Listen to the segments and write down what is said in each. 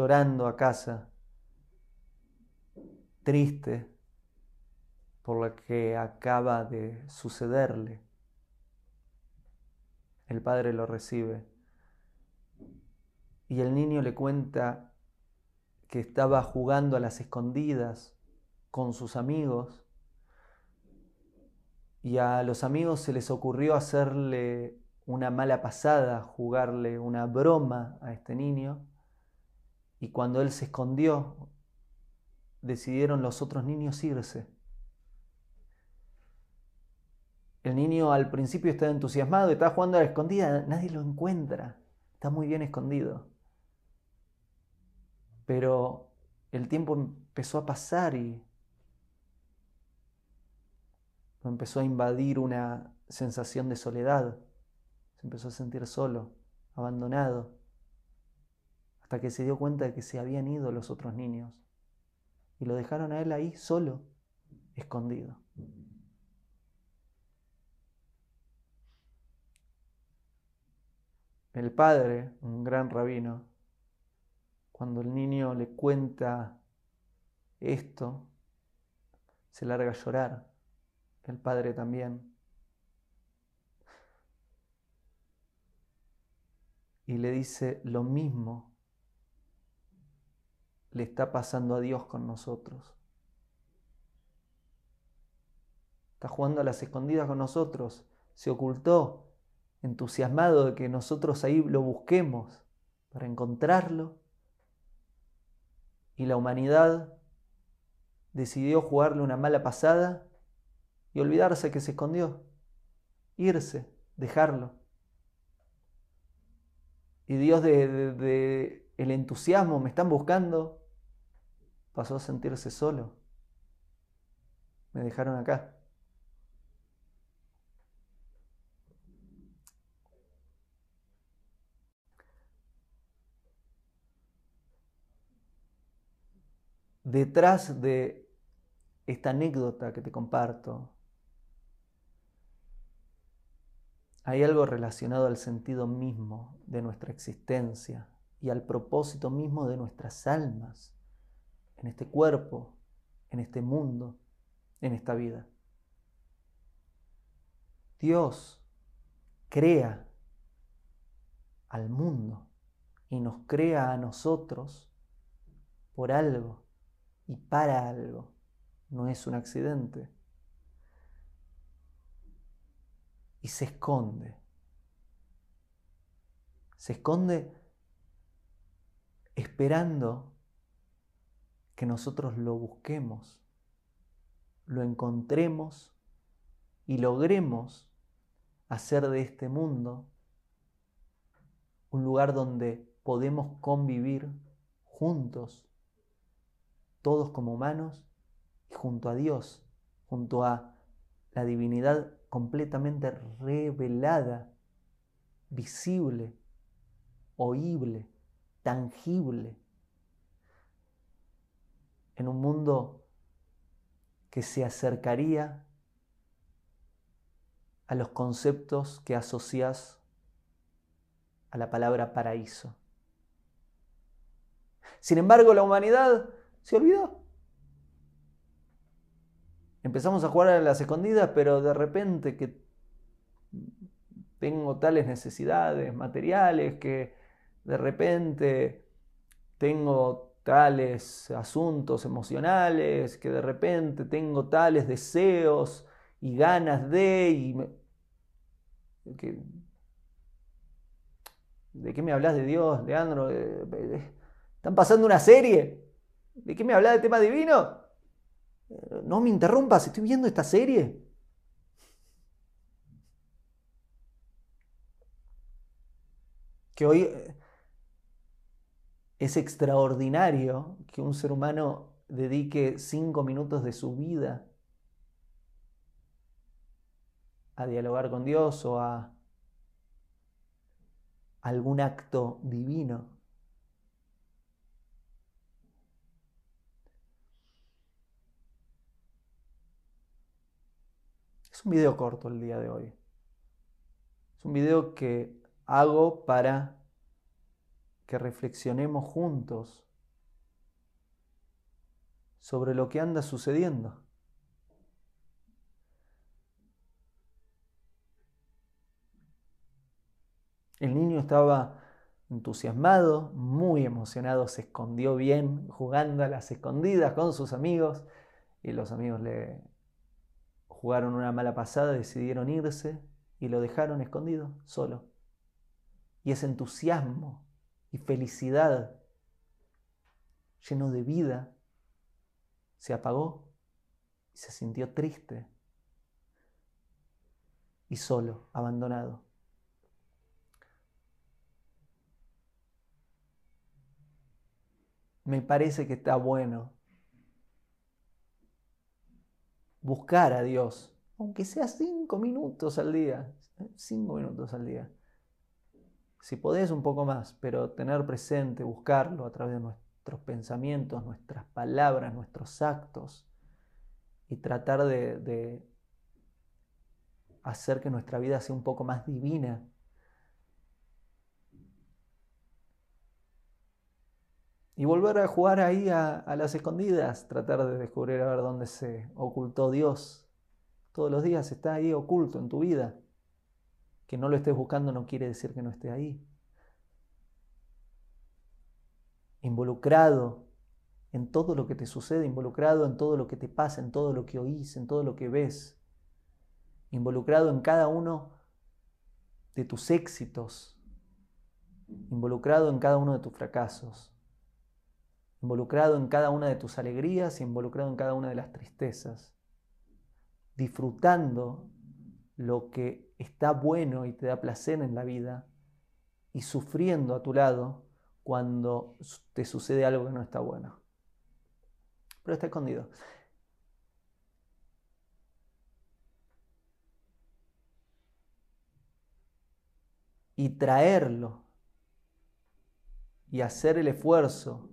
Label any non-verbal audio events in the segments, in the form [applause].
llorando a casa, triste por lo que acaba de sucederle. El padre lo recibe y el niño le cuenta que estaba jugando a las escondidas con sus amigos y a los amigos se les ocurrió hacerle una mala pasada, jugarle una broma a este niño y cuando él se escondió decidieron los otros niños irse. El niño al principio está entusiasmado, está jugando a la escondida, nadie lo encuentra, está muy bien escondido. Pero el tiempo empezó a pasar y empezó a invadir una sensación de soledad. Se empezó a sentir solo, abandonado, hasta que se dio cuenta de que se habían ido los otros niños y lo dejaron a él ahí solo, escondido. El padre, un gran rabino, cuando el niño le cuenta esto, se larga a llorar. El padre también. Y le dice lo mismo le está pasando a Dios con nosotros. Está jugando a las escondidas con nosotros. Se ocultó, entusiasmado de que nosotros ahí lo busquemos para encontrarlo y la humanidad decidió jugarle una mala pasada y olvidarse que se escondió, irse, dejarlo. Y Dios de, el entusiasmo, me están buscando, pasó a sentirse solo. Me dejaron acá. detrás de esta anécdota que te comparto, hay algo relacionado al sentido mismo de nuestra existencia y al propósito mismo de nuestras almas en este cuerpo, en este mundo, en esta vida. Dios crea al mundo y nos crea a nosotros por algo y para algo. No es un accidente. Y se esconde. Se esconde esperando que nosotros lo busquemos, lo encontremos y logremos hacer de este mundo un lugar donde podemos convivir juntos todos como humanos y junto a Dios, junto a la divinidad completamente revelada, visible, oíble, tangible, en un mundo que se acercaría a los conceptos que asocias a la palabra paraíso. Sin embargo, la humanidad se olvidó. Empezamos a jugar a las escondidas, pero de repente que tengo tales necesidades materiales, que de repente tengo tales asuntos emocionales, que de repente tengo tales deseos y ganas de... Y ¿De qué me hablas de Dios, Leandro? ¿Están pasando una serie? ¿De qué me habla de tema divino? No me interrumpas, estoy viendo esta serie. Que hoy es extraordinario que un ser humano dedique cinco minutos de su vida a dialogar con Dios o a algún acto divino. Es un video corto el día de hoy. Es un video que hago para que reflexionemos juntos sobre lo que anda sucediendo. El niño estaba entusiasmado, muy emocionado, se escondió bien jugando a las escondidas con sus amigos y los amigos le jugaron una mala pasada, decidieron irse y lo dejaron escondido, solo. Y ese entusiasmo y felicidad lleno de vida se apagó y se sintió triste y solo, abandonado. Me parece que está bueno buscar a Dios, aunque sea cinco minutos al día, cinco minutos al día. Si podés un poco más, pero tener presente, buscarlo a través de nuestros pensamientos, nuestras palabras, nuestros actos, y tratar de, hacer que nuestra vida sea un poco más divina. Y volver a jugar ahí a, a, las escondidas, tratar de descubrir a ver dónde se ocultó Dios. Todos los días está ahí oculto en tu vida. Que no lo estés buscando no quiere decir que no esté ahí. Involucrado en todo lo que te sucede, involucrado en todo lo que te pasa, en todo lo que oís, en todo lo que ves. Involucrado en cada uno de tus éxitos, involucrado en cada uno de tus fracasos, involucrado en cada una de tus alegrías involucrado en cada una de las tristezas, disfrutando lo que está bueno y te da placer en la vida y sufriendo a tu lado cuando te sucede algo que no está bueno. Pero está escondido. Y traerlo y hacer el esfuerzo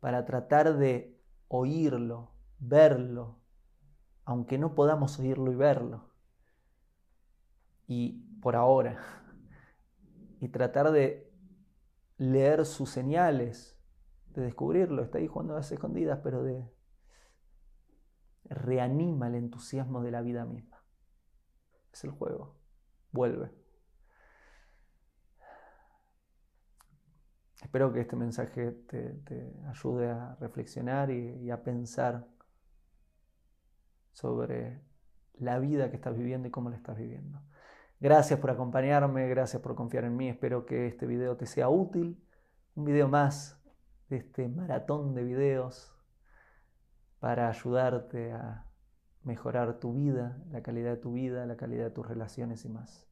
para tratar de oírlo, verlo, aunque no podamos oírlo y verlo y por ahora, [laughs] y tratar de leer sus señales, de descubrirlo, está ahí jugando a las escondidas, pero de reanima el entusiasmo de la vida misma. Es el juego, vuelve. Espero que este mensaje te, ayude a reflexionar y, y a pensar sobre la vida que estás viviendo y cómo la estás viviendo. Gracias por acompañarme, gracias por confiar en mí. Espero que este video te sea útil. Un video más de este maratón de videos para ayudarte a mejorar tu vida, la calidad de tu vida, la calidad de tus relaciones y más.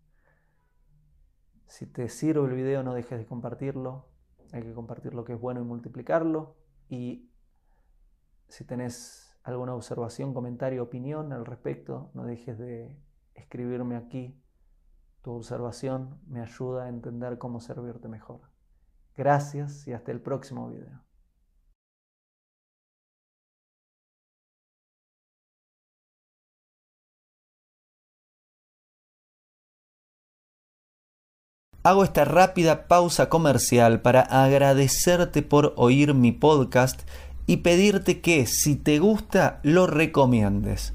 Si te sirve el video no dejes de compartirlo. Hay que compartir lo que es bueno y multiplicarlo. Y si tenés alguna observación, comentario, opinión al respecto, no dejes de escribirme aquí tu observación me ayuda a entender cómo servirte mejor. Gracias y hasta el próximo video. Hago esta rápida pausa comercial para agradecerte por oír mi podcast y pedirte que si te gusta lo recomiendes.